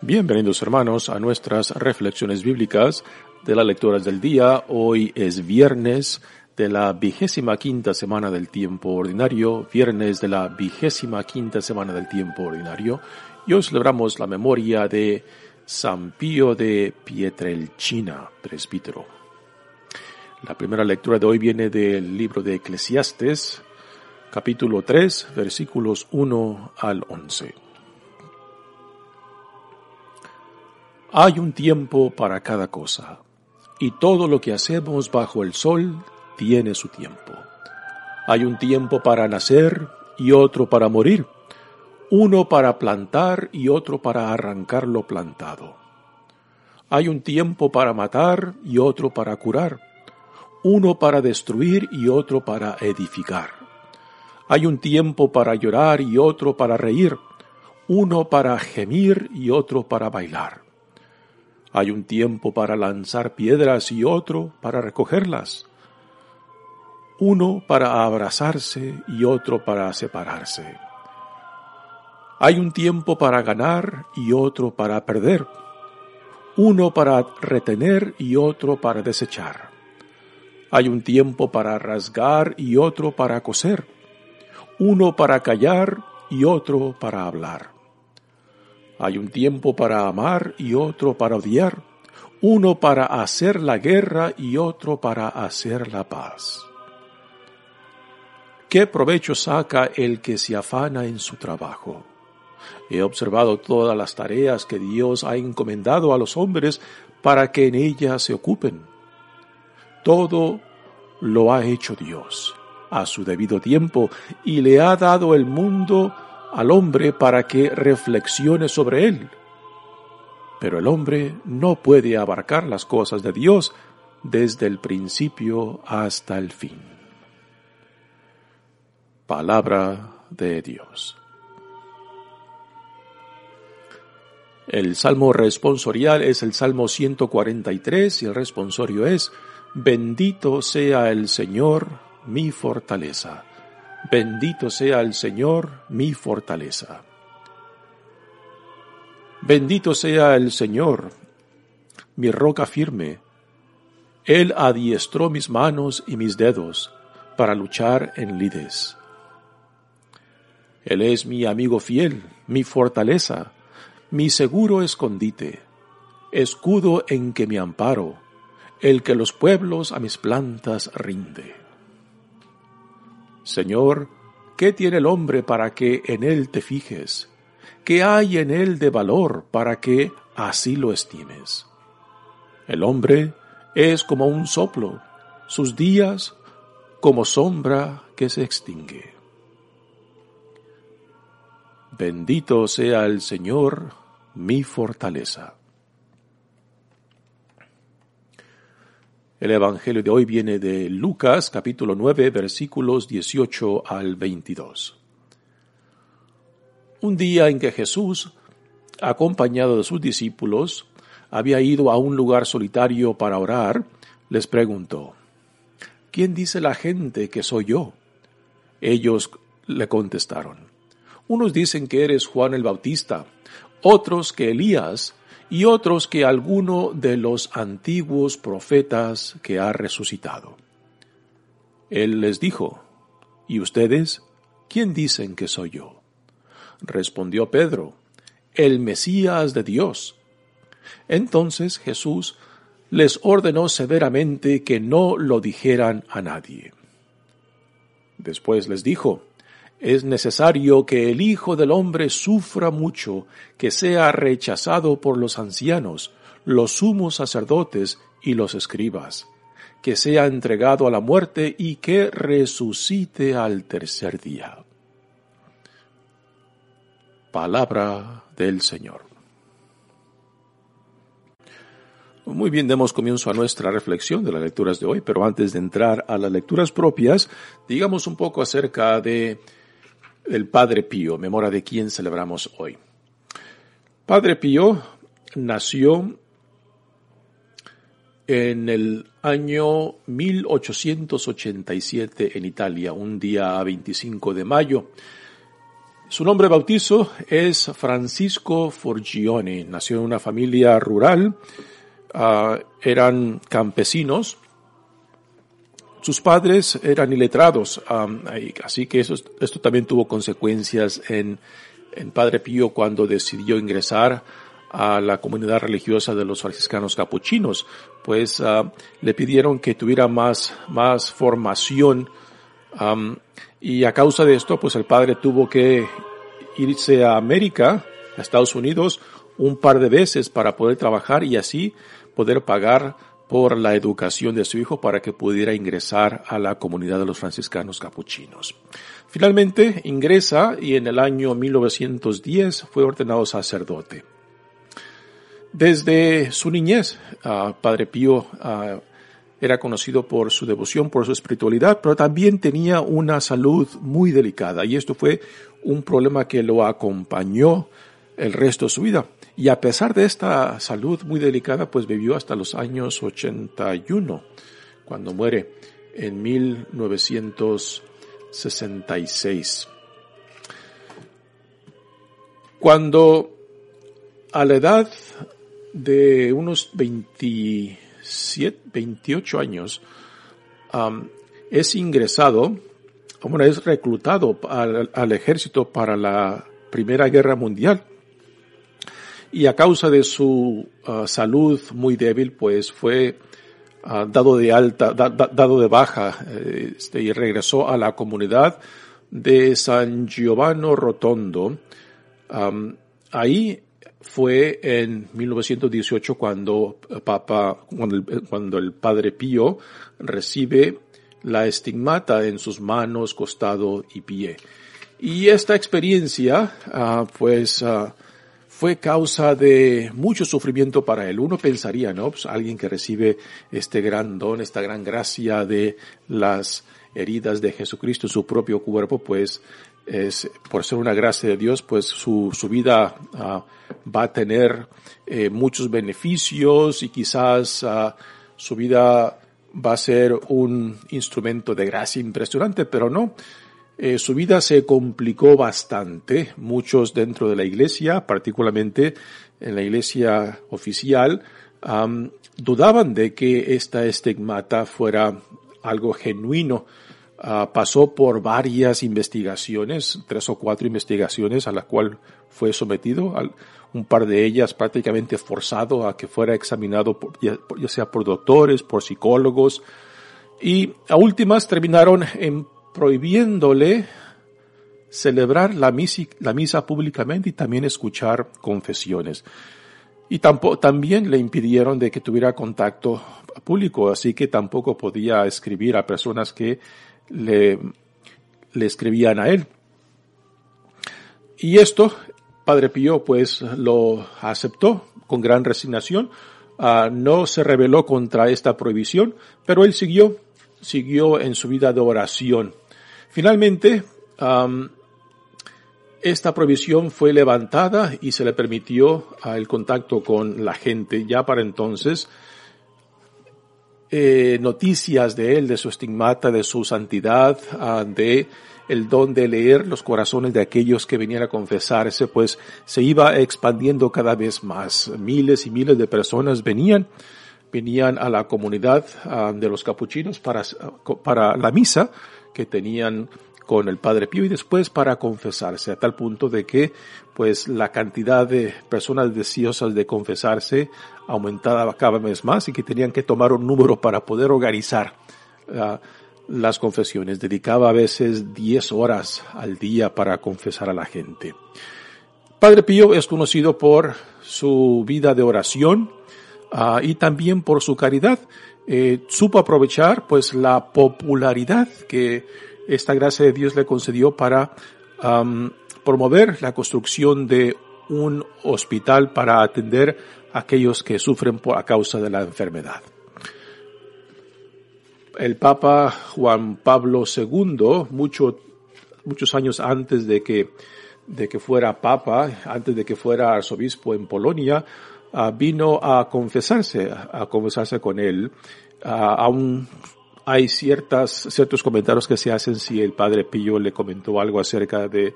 Bienvenidos hermanos a nuestras reflexiones bíblicas de las lecturas del día. Hoy es viernes de la vigésima quinta semana del tiempo ordinario, viernes de la vigésima quinta semana del tiempo ordinario, y hoy celebramos la memoria de San Pío de Pietrelcina, presbítero. La primera lectura de hoy viene del libro de Eclesiastes, capítulo 3, versículos 1 al 11. Hay un tiempo para cada cosa, y todo lo que hacemos bajo el sol tiene su tiempo. Hay un tiempo para nacer y otro para morir, uno para plantar y otro para arrancar lo plantado. Hay un tiempo para matar y otro para curar, uno para destruir y otro para edificar. Hay un tiempo para llorar y otro para reír, uno para gemir y otro para bailar. Hay un tiempo para lanzar piedras y otro para recogerlas. Uno para abrazarse y otro para separarse. Hay un tiempo para ganar y otro para perder. Uno para retener y otro para desechar. Hay un tiempo para rasgar y otro para coser. Uno para callar y otro para hablar. Hay un tiempo para amar y otro para odiar, uno para hacer la guerra y otro para hacer la paz. ¿Qué provecho saca el que se afana en su trabajo? He observado todas las tareas que Dios ha encomendado a los hombres para que en ellas se ocupen. Todo lo ha hecho Dios a su debido tiempo y le ha dado el mundo al hombre para que reflexione sobre él. Pero el hombre no puede abarcar las cosas de Dios desde el principio hasta el fin. Palabra de Dios. El salmo responsorial es el salmo 143 y el responsorio es Bendito sea el Señor, mi fortaleza. Bendito sea el Señor, mi fortaleza. Bendito sea el Señor, mi roca firme. Él adiestró mis manos y mis dedos para luchar en lides. Él es mi amigo fiel, mi fortaleza, mi seguro escondite, escudo en que me amparo, el que los pueblos a mis plantas rinde. Señor, ¿qué tiene el hombre para que en él te fijes? ¿Qué hay en él de valor para que así lo estimes? El hombre es como un soplo, sus días como sombra que se extingue. Bendito sea el Señor, mi fortaleza. El Evangelio de hoy viene de Lucas capítulo 9 versículos 18 al 22. Un día en que Jesús, acompañado de sus discípulos, había ido a un lugar solitario para orar, les preguntó, ¿quién dice la gente que soy yo? Ellos le contestaron, unos dicen que eres Juan el Bautista, otros que Elías, y otros que alguno de los antiguos profetas que ha resucitado. Él les dijo, ¿Y ustedes? ¿Quién dicen que soy yo? Respondió Pedro, el Mesías de Dios. Entonces Jesús les ordenó severamente que no lo dijeran a nadie. Después les dijo, es necesario que el Hijo del Hombre sufra mucho, que sea rechazado por los ancianos, los sumos sacerdotes y los escribas, que sea entregado a la muerte y que resucite al tercer día. Palabra del Señor. Muy bien, demos comienzo a nuestra reflexión de las lecturas de hoy, pero antes de entrar a las lecturas propias, digamos un poco acerca de el Padre Pío, memoria de quien celebramos hoy. Padre Pío nació en el año 1887 en Italia, un día 25 de mayo. Su nombre bautizo es Francisco Forgione. Nació en una familia rural, uh, eran campesinos. Sus padres eran iletrados, así que eso, esto también tuvo consecuencias en, en Padre Pío cuando decidió ingresar a la comunidad religiosa de los franciscanos capuchinos, pues uh, le pidieron que tuviera más, más formación um, y a causa de esto, pues el padre tuvo que irse a América, a Estados Unidos, un par de veces para poder trabajar y así poder pagar por la educación de su hijo para que pudiera ingresar a la comunidad de los franciscanos capuchinos. Finalmente ingresa y en el año 1910 fue ordenado sacerdote. Desde su niñez, uh, Padre Pío uh, era conocido por su devoción, por su espiritualidad, pero también tenía una salud muy delicada y esto fue un problema que lo acompañó el resto de su vida. Y a pesar de esta salud muy delicada, pues vivió hasta los años 81, cuando muere en 1966. Cuando a la edad de unos 27, 28 años, es ingresado, bueno, es reclutado al, ejército para la Primera Guerra Mundial. Y a causa de su uh, salud muy débil, pues fue uh, dado de alta, da, da, dado de baja, este, y regresó a la comunidad de San Giovanni Rotondo. Um, ahí fue en 1918 cuando Papa, cuando el, cuando el Padre Pío recibe la estigmata en sus manos, costado y pie. Y esta experiencia, uh, pues, uh, fue causa de mucho sufrimiento para él. Uno pensaría, ¿no? Pues alguien que recibe este gran don, esta gran gracia de las heridas de Jesucristo en su propio cuerpo, pues es, por ser una gracia de Dios, pues su, su vida uh, va a tener eh, muchos beneficios y quizás uh, su vida va a ser un instrumento de gracia impresionante, pero no. Eh, su vida se complicó bastante. Muchos dentro de la iglesia, particularmente en la iglesia oficial, dudaban de que esta estigmata fuera algo genuino Uh, pasó por varias investigaciones, tres o cuatro investigaciones a las cuales fue sometido, un par de ellas prácticamente forzado a que fuera examinado por, ya, ya, sea por doctores, por psicólogos, y a últimas terminaron en prohibiéndole celebrar la misa, públicamente y también escuchar confesiones. Y tampoco, también le impidieron de que tuviera contacto público, así que tampoco podía escribir a personas que le, le escribían a él. Y esto, Padre Pío, pues lo aceptó con gran resignación. Uh, no se rebeló contra esta prohibición, pero él siguió, siguió en su vida de oración. Finalmente, esta prohibición fue levantada y se le permitió el contacto con la gente. Ya para entonces, eh, noticias de él, de su estigmata, de su santidad, uh, de el don de leer los corazones de aquellos que venían a confesarse, pues se iba expandiendo cada vez más. Miles y miles de personas venían, venían a la comunidad uh, de los capuchinos para, para la misa que tenían con el Padre Pío y después para confesarse, a tal punto de que pues la cantidad de personas deseosas de confesarse aumentaba cada vez más y que tenían que tomar un número para poder organizar uh, las confesiones. Dedicaba a veces 10 horas al día para confesar a la gente. Padre Pío es conocido por su vida de oración uh, y también por su caridad. Eh, supo aprovechar pues la popularidad que esta gracia de Dios le concedió para promover la construcción de un hospital para atender a aquellos que sufren por, a causa de la enfermedad. El Papa Juan Pablo II, mucho, muchos años antes de que, de que fuera Papa, antes de que fuera arzobispo en Polonia, vino a confesarse, a confesarse con él, uh, aún hay ciertas, ciertos comentarios que se hacen si el padre Pío le comentó algo acerca de,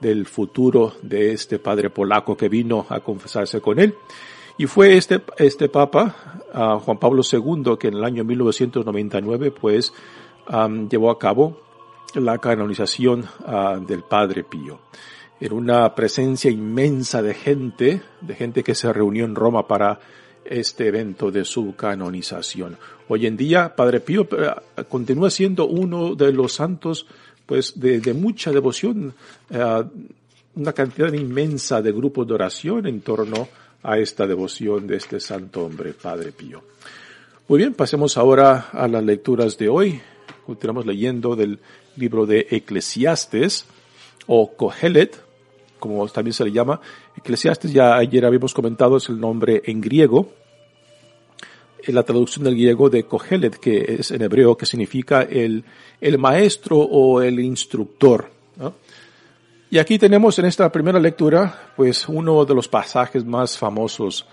del futuro de este padre polaco que vino a confesarse con él. Y fue este, este papa, uh, Juan Pablo II, que en el año 1999, pues, um, llevó a cabo la canonización uh, del padre Pío. En una presencia inmensa de gente, de gente que se reunió en Roma para este evento de su canonización. Hoy en día, Padre Pío eh, continúa siendo uno de los santos, pues, de, mucha devoción, uh, una cantidad inmensa de grupos de oración en torno a esta devoción de este santo hombre, Padre Pío. Muy bien, pasemos ahora a las lecturas de hoy. Continuamos leyendo del libro de Eclesiastes o Kohelet, como también se le llama. Eclesiastes, ya ayer habíamos comentado, es el nombre en griego. La traducción del griego de Kohelet, que es en hebreo, que significa el, el maestro o el instructor. ¿no? Y aquí tenemos en esta primera lectura, pues uno de los pasajes más famosos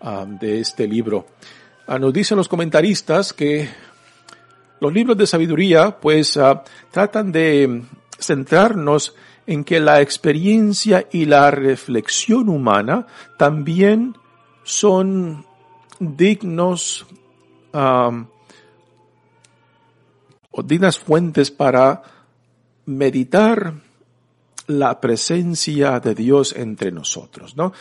um, de este libro. Uh, nos dicen los comentaristas que los libros de sabiduría, pues, uh, tratan de centrarnos en que la experiencia y la reflexión humana también son dignos um, o dignas fuentes para meditar la presencia de Dios entre nosotros, ¿no?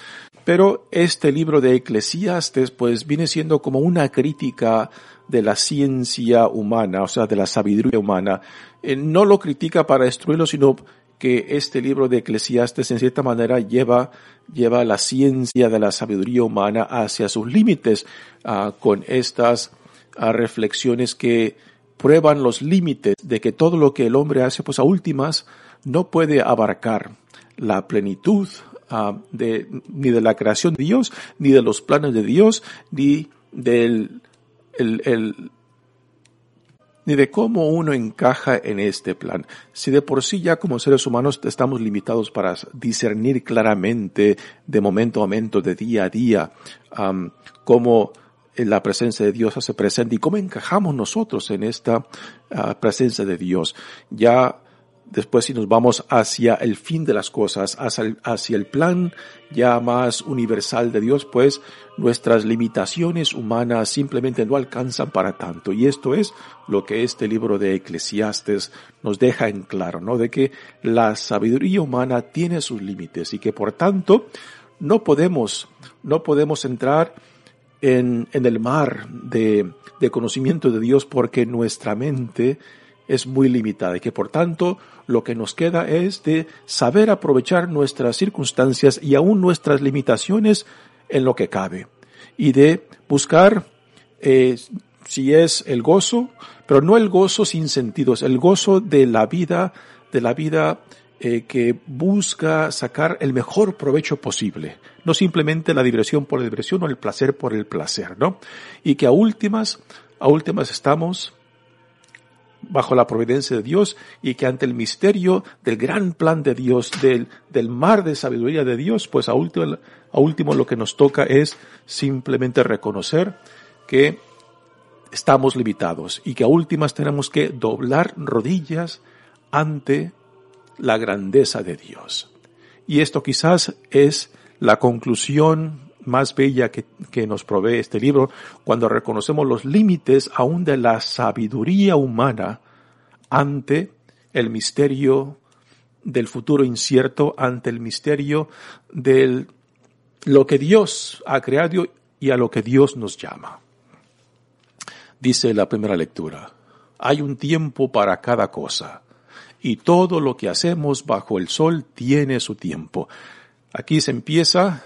Pero este libro de Eclesiastes, pues, viene siendo como una crítica de la ciencia humana, o sea, de la sabiduría humana. Eh, no lo critica para destruirlo, sino que este libro de Eclesiastes en cierta manera lleva, lleva la ciencia de la sabiduría humana hacia sus límites uh, con estas uh, reflexiones que prueban los límites de que todo lo que el hombre hace, pues a últimas, no puede abarcar la plenitud uh, de, ni de la creación de Dios, ni de los planes de Dios, ni del, el, el, ni de cómo uno encaja en este plan. Si de por sí ya como seres humanos estamos limitados para discernir claramente de momento a momento, de día a día, um, cómo la presencia de Dios hace presente y cómo encajamos nosotros en esta uh, presencia de Dios. Ya después si nos vamos hacia el fin de las cosas, hacia el, plan ya más universal de Dios, pues nuestras limitaciones humanas simplemente no alcanzan para tanto. Y esto es lo que este libro de Eclesiastes nos deja en claro, ¿no? De que la sabiduría humana tiene sus límites y que por tanto no podemos, no podemos entrar en, en el mar de, de conocimiento de Dios porque nuestra mente es muy limitada y que por tanto lo que nos queda es de saber aprovechar nuestras circunstancias y aún nuestras limitaciones en lo que cabe y de buscar eh, si es el gozo, pero no el gozo sin sentidos, el gozo de la vida, de la vida eh, que busca sacar el mejor provecho posible, no simplemente la diversión por la diversión o el placer por el placer, ¿no? Y que a últimas, a últimas estamos bajo la providencia de Dios y que ante el misterio del gran plan de Dios, del, del mar de sabiduría de Dios, pues a último, a último lo que nos toca es simplemente reconocer que estamos limitados y que a últimas tenemos que doblar rodillas ante la grandeza de Dios. Y esto quizás es la conclusión más bella que, que, nos provee este libro cuando reconocemos los límites aún de la sabiduría humana ante el misterio del futuro incierto, ante el misterio de lo que Dios ha creado y a lo que Dios nos llama. Dice la primera lectura, hay un tiempo para cada cosa y todo lo que hacemos bajo el sol tiene su tiempo. Aquí se empieza,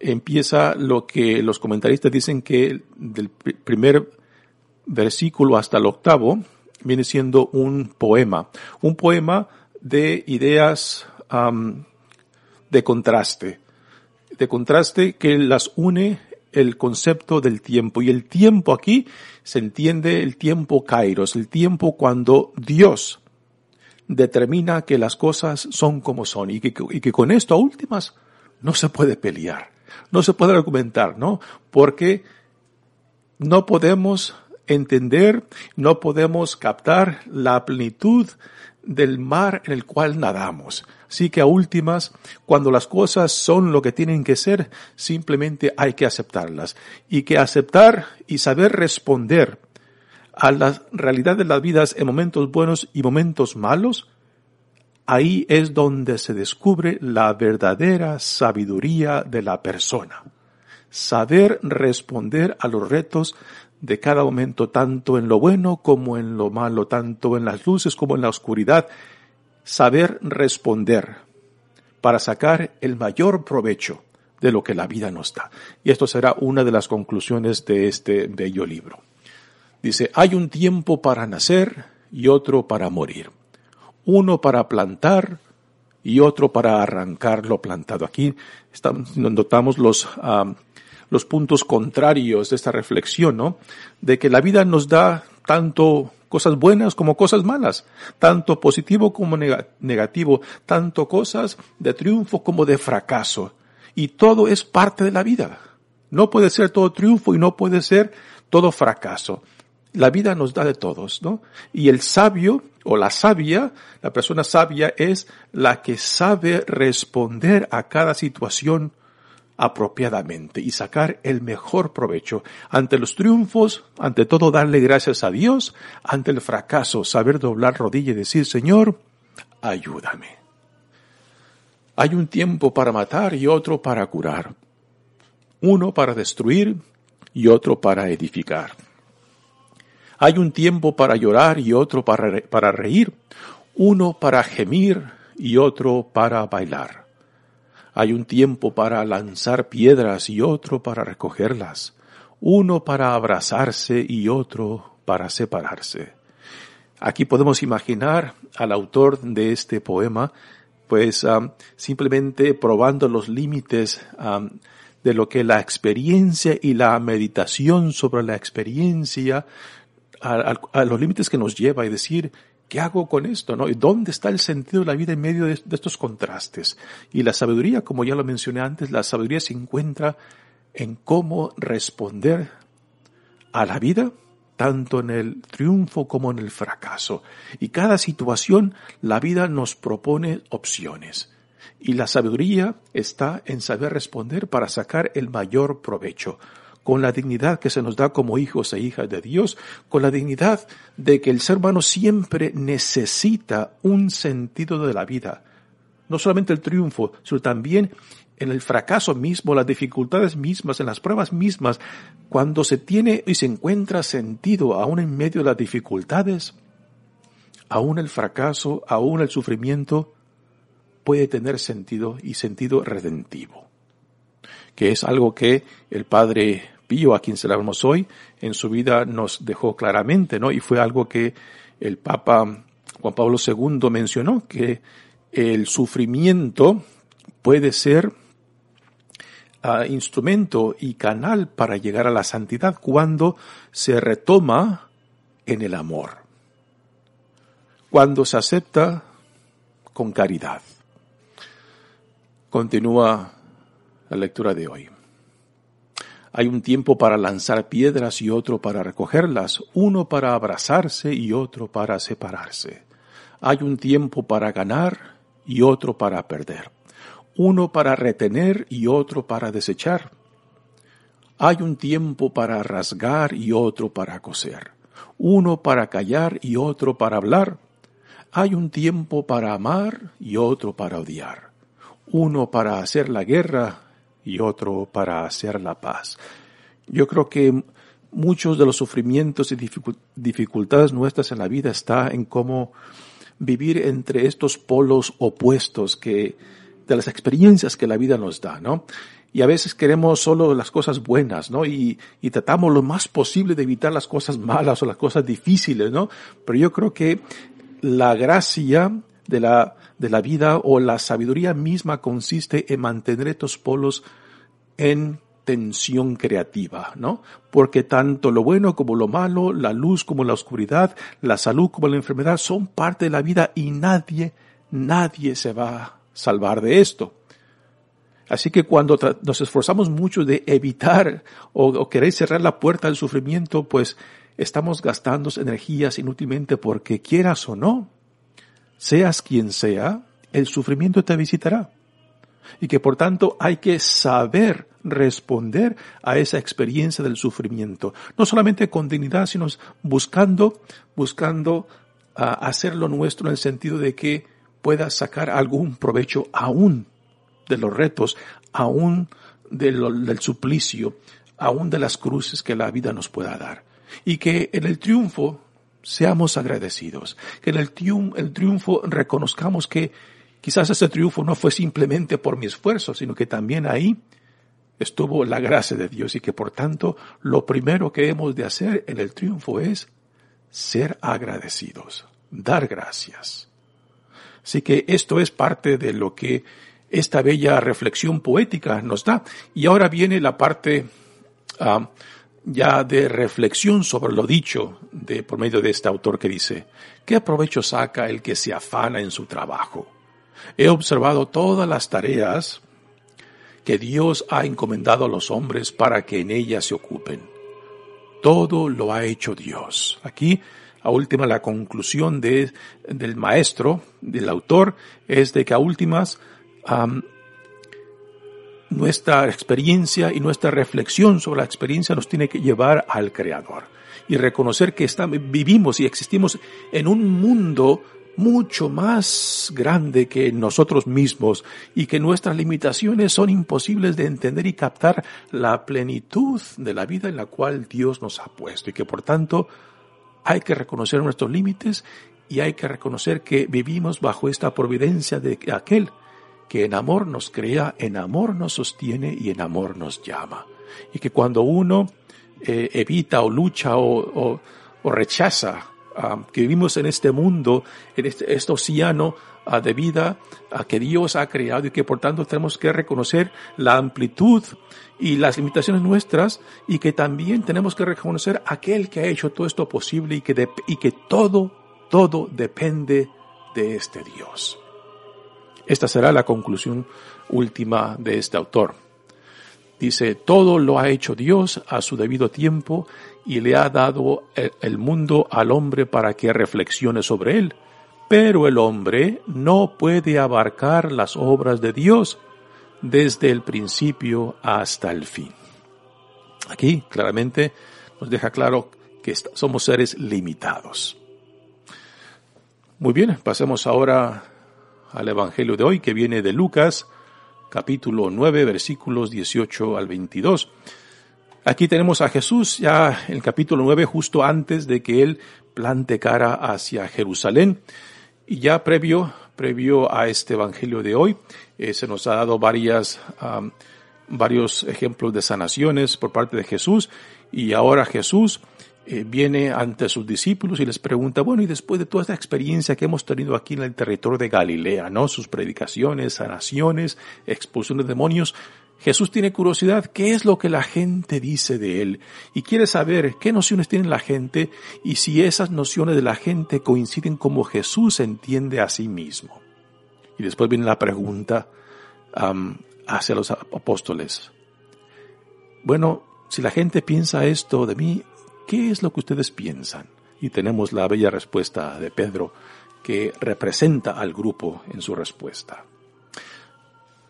empieza lo que los comentaristas dicen que del primer versículo hasta el octavo viene siendo un poema, un poema de ideas de contraste, de contraste que las une el concepto del tiempo. Y el tiempo aquí se entiende el tiempo kairos, el tiempo cuando Dios determina que las cosas son como son y que, y que con esto a últimas no se puede pelear, no se puede argumentar, ¿no? Porque no podemos entender, no podemos captar la plenitud del mar en el cual nadamos. Así que a últimas, cuando las cosas son lo que tienen que ser, simplemente hay que aceptarlas. Y que aceptar y saber responder a la realidad de las vidas en momentos buenos y momentos malos, ahí es donde se descubre la verdadera sabiduría de la persona. Saber responder a los retos de cada momento, tanto en lo bueno como en lo malo, tanto en las luces como en la oscuridad, saber responder para sacar el mayor provecho de lo que la vida nos da. Y esto será una de las conclusiones de este bello libro. Dice, hay un tiempo para nacer y otro para morir. Uno para plantar y otro para arrancar lo plantado. Aquí estamos, notamos los, ah, los puntos contrarios de esta reflexión, ¿no? De que la vida nos da tanto cosas buenas como cosas malas, tanto positivo como negativo, tanto cosas de triunfo como de fracaso. Y todo es parte de la vida. No puede ser todo triunfo y no puede ser todo fracaso. La vida nos da de todos, ¿no? Y el sabio o la sabia, la persona sabia es la que sabe responder a cada situación apropiadamente y sacar el mejor provecho. Ante los triunfos, ante todo darle gracias a Dios, ante el fracaso, saber doblar rodilla y decir, Señor, ayúdame. Hay un tiempo para matar y otro para curar. Uno para destruir y otro para edificar. Hay un tiempo para llorar y otro para, para reír. Uno para gemir y otro para bailar. Hay un tiempo para lanzar piedras y otro para recogerlas, uno para abrazarse y otro para separarse. Aquí podemos imaginar al autor de este poema, pues simplemente probando los límites de lo que la experiencia y la meditación sobre la experiencia, a, los límites que nos lleva y decir, ¿Qué hago con esto? ¿No? ¿Y dónde está el sentido de la vida en medio de, estos contrastes? Y la sabiduría, como ya lo mencioné antes, la sabiduría se encuentra en cómo responder a la vida, tanto en el triunfo como en el fracaso. Y cada situación, la vida nos propone opciones. Y la sabiduría está en saber responder para sacar el mayor provecho con la dignidad que se nos da como hijos e hijas de Dios, con la dignidad de que el ser humano siempre necesita un sentido de la vida. No solamente el triunfo, sino también en el fracaso mismo, las dificultades mismas, en las pruebas mismas, cuando se tiene y se encuentra sentido aún en medio de las dificultades, aún el fracaso, aún el sufrimiento, puede tener sentido y sentido redentivo que es algo que el Padre Pío, a quien celebramos hoy, en su vida nos dejó claramente, ¿no? Y fue algo que el Papa Juan Pablo II mencionó, que el sufrimiento puede ser uh, instrumento y canal para llegar a la santidad cuando se retoma en el amor, cuando se acepta con caridad. Continúa la lectura de hoy. Hay un tiempo para lanzar piedras y otro para recogerlas, uno para abrazarse y otro para separarse. Hay un tiempo para ganar y otro para perder, uno para retener y otro para desechar. Hay un tiempo para rasgar y otro para coser, uno para callar y otro para hablar. hay un tiempo para amar y otro para odiar, uno para hacer la guerra y otro para hacer la paz. Yo creo que muchos de los sufrimientos y dificultades nuestras en la vida está en cómo vivir entre estos polos opuestos que de las experiencias que la vida nos da, ¿no? Y a veces queremos solo las cosas buenas, ¿no? Y, tratamos lo más posible de evitar las cosas malas o las cosas difíciles, ¿no? Pero yo creo que la gracia de la, de la vida o la sabiduría misma consiste en mantener estos polos en tensión creativa, ¿no? Porque tanto lo bueno como lo malo, la luz como la oscuridad, la salud como la enfermedad son parte de la vida y nadie, nadie se va a salvar de esto. Así que cuando nos esforzamos mucho de evitar o, o, querer cerrar la puerta al sufrimiento, pues estamos gastando energías inútilmente porque quieras o no, seas quien sea, el sufrimiento te visitará. Y que por tanto hay que saber responder a esa experiencia del sufrimiento. No solamente con dignidad, sino buscando, buscando uh, hacer lo nuestro en el sentido de que pueda sacar algún provecho aún de los retos, aún del suplicio, aún de las cruces que la vida nos pueda dar. Y que en el triunfo seamos agradecidos, que en el, el triunfo reconozcamos que quizás ese triunfo no fue simplemente por mi esfuerzo, sino que también ahí estuvo la gracia de Dios y que por tanto lo primero que hemos de hacer en el triunfo es ser agradecidos, dar gracias. Así que esto es parte de lo que esta bella reflexión poética nos da. Y ahora viene la parte uh, ya de reflexión sobre lo dicho de, por medio de este autor que dice, ¿qué provecho saca el que se afana en su trabajo? He observado todas las tareas que Dios ha encomendado a los hombres para que en ellas se ocupen. Todo lo ha hecho Dios. Aquí, a última, la conclusión de, del maestro, del autor, es de que a últimas, nuestra experiencia y nuestra reflexión sobre la experiencia nos tiene que llevar al Creador y reconocer que vivimos y existimos en un mundo mucho más grande que nosotros mismos y que nuestras limitaciones son imposibles de entender y captar la plenitud de la vida en la cual Dios nos ha puesto y que por tanto hay que reconocer nuestros límites y hay que reconocer que vivimos bajo esta providencia de aquel que en amor nos crea, en amor nos sostiene y en amor nos llama. Y que cuando uno eh, evita o lucha o, rechaza uh, que vivimos en este mundo, en este, océano uh, de vida uh, que Dios ha creado y que por tanto tenemos que reconocer la amplitud y las limitaciones nuestras y que también tenemos que reconocer aquel que ha hecho todo esto posible y que, y que todo, todo depende de este Dios. Esta será la conclusión última de este autor. Dice, todo lo ha hecho Dios a su debido tiempo y le ha dado el mundo al hombre para que reflexione sobre él. Pero el hombre no puede abarcar las obras de Dios desde el principio hasta el fin. Aquí claramente nos deja claro que somos seres limitados. Muy bien, pasemos ahora al Evangelio de hoy que viene de Lucas, capítulo 9, versículos 18 al 22. Aquí tenemos a Jesús ya en el capítulo 9, justo antes de que él plante cara hacia Jerusalén. Y ya previo, previo a este evangelio de hoy, eh, se nos ha dado varias, varios ejemplos de sanaciones por parte de Jesús. Y ahora Jesús eh, viene ante sus discípulos y les pregunta, bueno, y después de toda esta experiencia que hemos tenido aquí en el territorio de Galilea, ¿no? Sus predicaciones, sanaciones, expulsión de demonios, Jesús tiene curiosidad, ¿qué es lo que la gente dice de él? Y quiere saber qué nociones tiene la gente y si esas nociones de la gente coinciden como Jesús entiende a sí mismo. Y después viene la pregunta hacia los apóstoles. Bueno, si la gente piensa esto de mí, ¿qué es lo que ustedes piensan? Y tenemos la bella respuesta de Pedro que representa al grupo en su respuesta.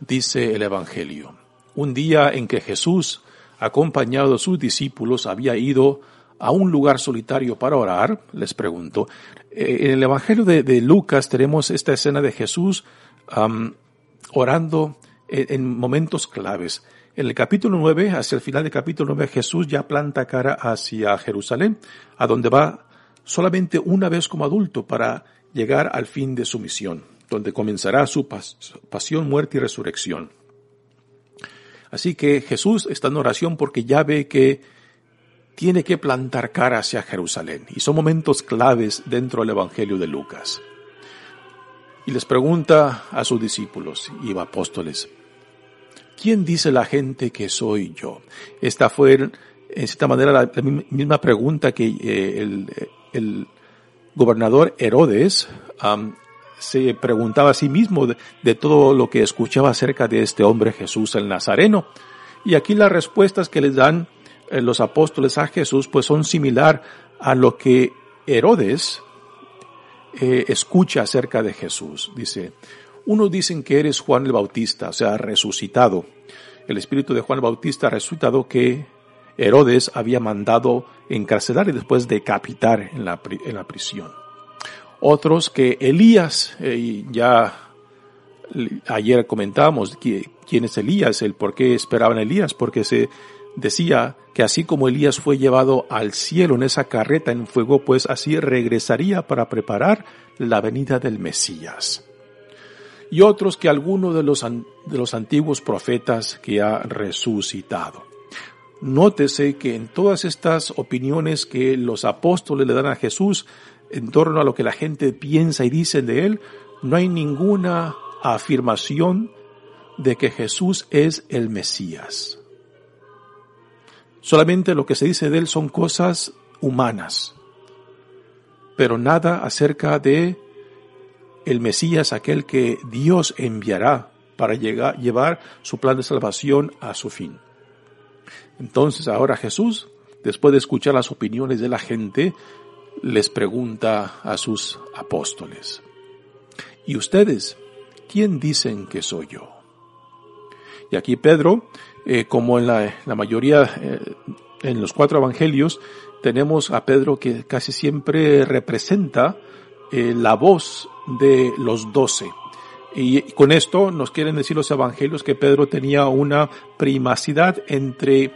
Dice el Evangelio, un día en que Jesús, acompañado de sus discípulos, había ido a un lugar solitario para orar, les pregunto. Eh, en el Evangelio de, Lucas tenemos esta escena de Jesús orando en, momentos claves. En el capítulo 9, hacia el final del capítulo 9, Jesús ya planta cara hacia Jerusalén, a donde va solamente una vez como adulto para llegar al fin de su misión, donde comenzará su pasión, muerte y resurrección. Así que Jesús está en oración porque ya ve que tiene que plantar cara hacia Jerusalén. Y son momentos claves dentro del Evangelio de Lucas. Y les pregunta a sus discípulos y apóstoles, ¿quién dice la gente que soy yo? Esta fue, en cierta manera, la, misma pregunta que eh, el, gobernador Herodes se preguntaba a sí mismo de, todo lo que escuchaba acerca de este hombre Jesús el Nazareno. Y aquí las respuestas que les dan eh, los apóstoles a Jesús pues son similar a lo que Herodes eh, escucha acerca de Jesús. Dice, unos dicen que eres Juan el Bautista, o sea, resucitado. El espíritu de Juan el Bautista resucitado que Herodes había mandado encarcelar y después decapitar en la, en la prisión. Otros que Elías, eh, ya ayer comentábamos quién es Elías, el por qué esperaban Elías, porque se decía que así como Elías fue llevado al cielo en esa carreta en fuego, pues así regresaría para preparar la venida del Mesías. Y otros que alguno de los, de los antiguos profetas que ha resucitado. Nótese que en todas estas opiniones que los apóstoles le dan a Jesús en torno a lo que la gente piensa y dice de él, no hay ninguna afirmación de que Jesús es el Mesías. Solamente lo que se dice de él son cosas humanas, pero nada acerca de el Mesías, aquel que Dios enviará para llegar, llevar su plan de salvación a su fin. Entonces ahora Jesús, después de escuchar las opiniones de la gente, les pregunta a sus apóstoles, ¿y ustedes quién dicen que soy yo? Y aquí Pedro eh, como en la, mayoría, eh, en los cuatro evangelios, tenemos a Pedro que casi siempre representa eh, la voz de los doce. Y con esto nos quieren decir los evangelios que Pedro tenía una primacidad entre,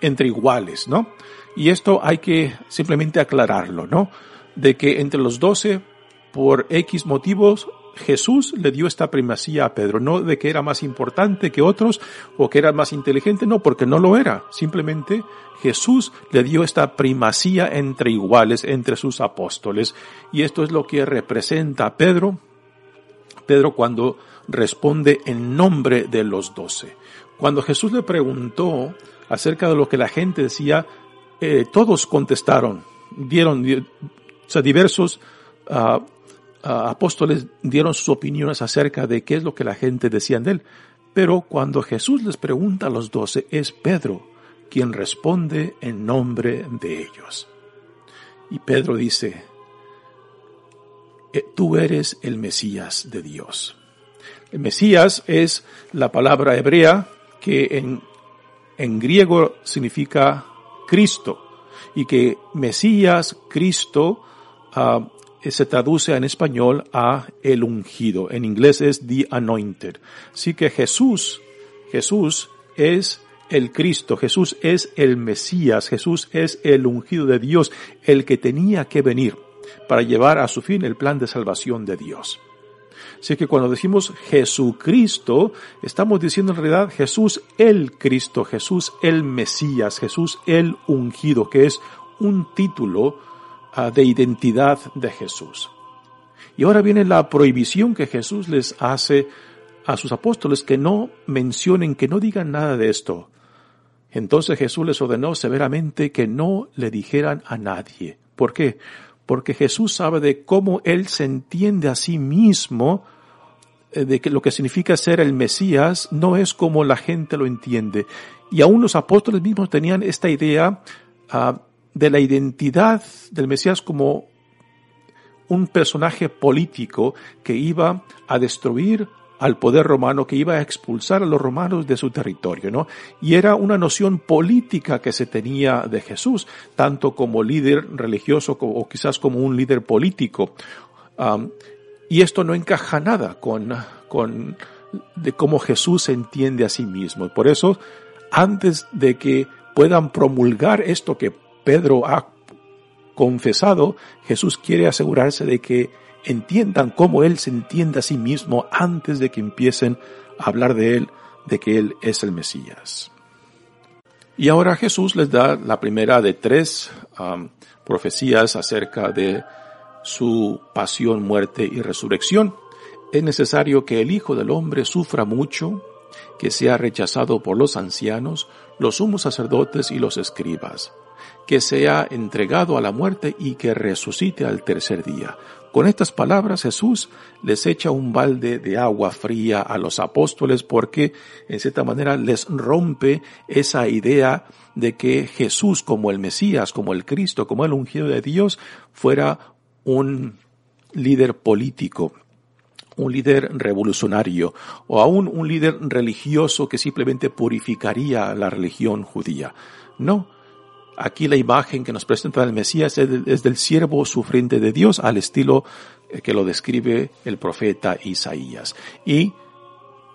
entre iguales, ¿no? Y esto hay que simplemente aclararlo, ¿no? De que entre los doce, por X motivos, Jesús le dio esta primacía a Pedro, no de que era más importante que otros o que era más inteligente, no, porque no lo era. Simplemente Jesús le dio esta primacía entre iguales, entre sus apóstoles. Y esto es lo que representa Pedro, Pedro cuando responde en nombre de los doce. Cuando Jesús le preguntó acerca de lo que la gente decía, eh, todos contestaron, dieron, o sea, diversos uh, apóstoles dieron sus opiniones acerca de qué es lo que la gente decía de él. Pero cuando Jesús les pregunta a los doce, es Pedro quien responde en nombre de ellos. Y Pedro dice, eh, tú eres el Mesías de Dios. El Mesías es la palabra hebrea que en, en griego significa Cristo y que Mesías, Cristo, eh, se traduce en español a el ungido. En inglés es the anointed. Así que Jesús, Jesús es el Cristo, Jesús es el Mesías, Jesús es el ungido de Dios, el que tenía que venir para llevar a su fin el plan de salvación de Dios. Así que cuando decimos Jesucristo, estamos diciendo en realidad Jesús el Cristo, Jesús el Mesías, Jesús el ungido, que es un título de identidad de Jesús. Y ahora viene la prohibición que Jesús les hace a sus apóstoles que no mencionen, que no digan nada de esto. Entonces Jesús les ordenó severamente que no le dijeran a nadie. ¿Por qué? Porque Jesús sabe de cómo Él se entiende a sí mismo, eh, de que lo que significa ser el Mesías no es como la gente lo entiende. Y aún los apóstoles mismos tenían esta idea ah, de la identidad del Mesías como un personaje político que iba a destruir al poder romano que iba a expulsar a los romanos de su territorio, ¿no? Y era una noción política que se tenía de Jesús, tanto como líder religioso o quizás como un líder político. y esto no encaja nada con, con de cómo Jesús entiende a sí mismo. Por eso, antes de que puedan promulgar esto que Pedro ha confesado, Jesús quiere asegurarse de que entiendan cómo Él se entiende a sí mismo antes de que empiecen a hablar de Él, de que Él es el Mesías. Y ahora Jesús les da la primera de tres um, profecías acerca de su pasión, muerte y resurrección. Es necesario que el Hijo del Hombre sufra mucho, que sea rechazado por los ancianos, los sumos sacerdotes y los escribas, que sea entregado a la muerte y que resucite al tercer día. Con estas palabras Jesús les echa un balde de agua fría a los apóstoles porque en cierta manera les rompe esa idea de que Jesús como el Mesías, como el Cristo, como el ungido de Dios fuera un líder político, un líder revolucionario o aún un líder religioso que simplemente purificaría la religión judía. No, Aquí la imagen que nos presenta el Mesías es del siervo sufriente de Dios al estilo eh, que lo describe el profeta Isaías. Y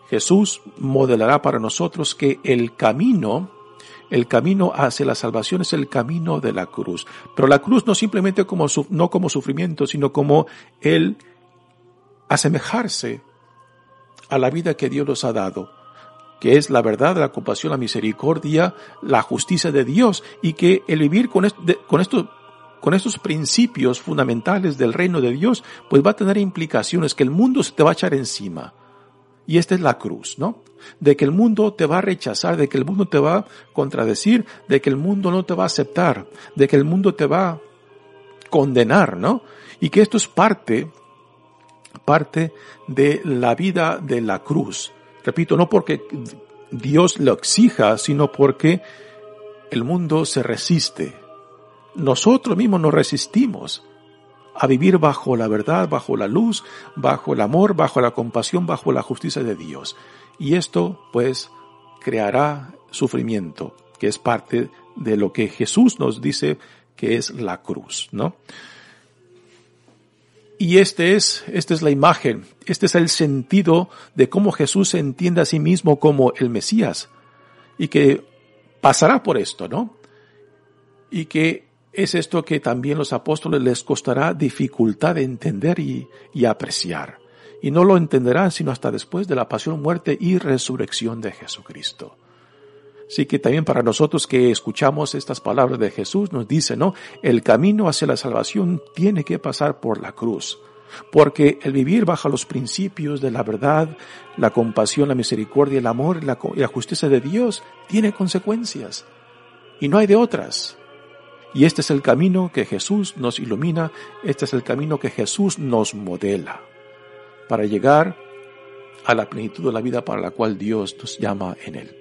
Jesús modelará para nosotros que el camino, el camino hacia la salvación es el camino de la cruz. Pero la cruz no simplemente como, no como sufrimiento, sino como el asemejarse a la vida que Dios nos ha dado que es la verdad, la compasión, la misericordia, la justicia de Dios, y que el vivir con, con, con estos principios fundamentales del reino de Dios, pues va a tener implicaciones que el mundo se te va a echar encima. Y esta es la cruz, ¿no? De que el mundo te va a rechazar, de que el mundo te va a contradecir, de que el mundo no te va a aceptar, de que el mundo te va a condenar, ¿no? Y que esto es parte, parte de la vida de la cruz. Repito, no porque Dios lo exija, sino porque el mundo se resiste. Nosotros mismos nos resistimos a vivir bajo la verdad, bajo la luz, bajo el amor, bajo la compasión, bajo la justicia de Dios. Y esto, pues, creará sufrimiento, que es parte de lo que Jesús nos dice que es la cruz, ¿no? Y este es, esta es la imagen, este es el sentido de cómo Jesús se entiende a sí mismo como el Mesías. Y que pasará por esto, ¿no? Y que es esto que también los apóstoles les costará dificultad de entender y, y apreciar. Y no lo entenderán sino hasta después de la pasión, muerte y resurrección de Jesucristo. Así que también para nosotros que escuchamos estas palabras de Jesús nos dice, ¿no? El camino hacia la salvación tiene que pasar por la cruz. Porque el vivir bajo los principios de la verdad, la compasión, la misericordia, el amor y la justicia de Dios tiene consecuencias. Y no hay de otras. Y este es el camino que Jesús nos ilumina, este es el camino que Jesús nos modela para llegar a la plenitud de la vida para la cual Dios nos llama en él.